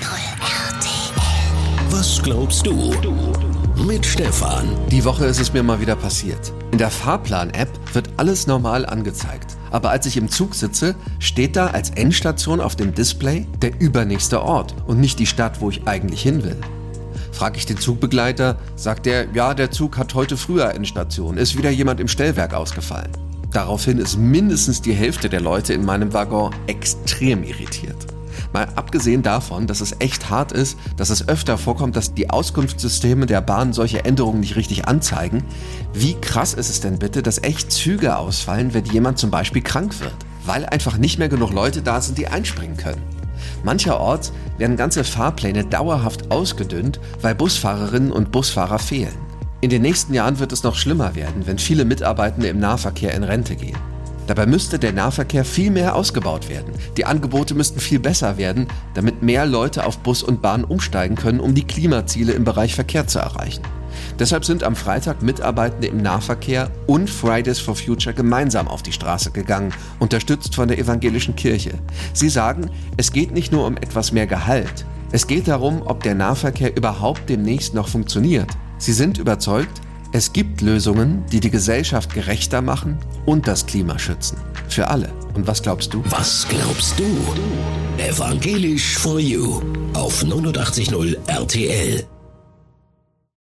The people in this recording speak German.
RTL. Was glaubst du? Mit Stefan. Die Woche ist es mir mal wieder passiert. In der Fahrplan-App wird alles normal angezeigt. Aber als ich im Zug sitze, steht da als Endstation auf dem Display der übernächste Ort und nicht die Stadt, wo ich eigentlich hin will. Frag ich den Zugbegleiter, sagt er, ja, der Zug hat heute früher Endstation, ist wieder jemand im Stellwerk ausgefallen. Daraufhin ist mindestens die Hälfte der Leute in meinem Waggon extrem irritiert. Mal abgesehen davon, dass es echt hart ist, dass es öfter vorkommt, dass die Auskunftssysteme der Bahn solche Änderungen nicht richtig anzeigen, wie krass ist es denn bitte, dass echt Züge ausfallen, wenn jemand zum Beispiel krank wird, weil einfach nicht mehr genug Leute da sind, die einspringen können. Mancherorts werden ganze Fahrpläne dauerhaft ausgedünnt, weil Busfahrerinnen und Busfahrer fehlen. In den nächsten Jahren wird es noch schlimmer werden, wenn viele Mitarbeitende im Nahverkehr in Rente gehen. Dabei müsste der Nahverkehr viel mehr ausgebaut werden. Die Angebote müssten viel besser werden, damit mehr Leute auf Bus und Bahn umsteigen können, um die Klimaziele im Bereich Verkehr zu erreichen. Deshalb sind am Freitag Mitarbeitende im Nahverkehr und Fridays for Future gemeinsam auf die Straße gegangen, unterstützt von der evangelischen Kirche. Sie sagen, es geht nicht nur um etwas mehr Gehalt. Es geht darum, ob der Nahverkehr überhaupt demnächst noch funktioniert. Sie sind überzeugt, es gibt Lösungen, die die Gesellschaft gerechter machen und das Klima schützen. Für alle. Und was glaubst du? Was glaubst du? Evangelisch for You auf 89.0 RTL.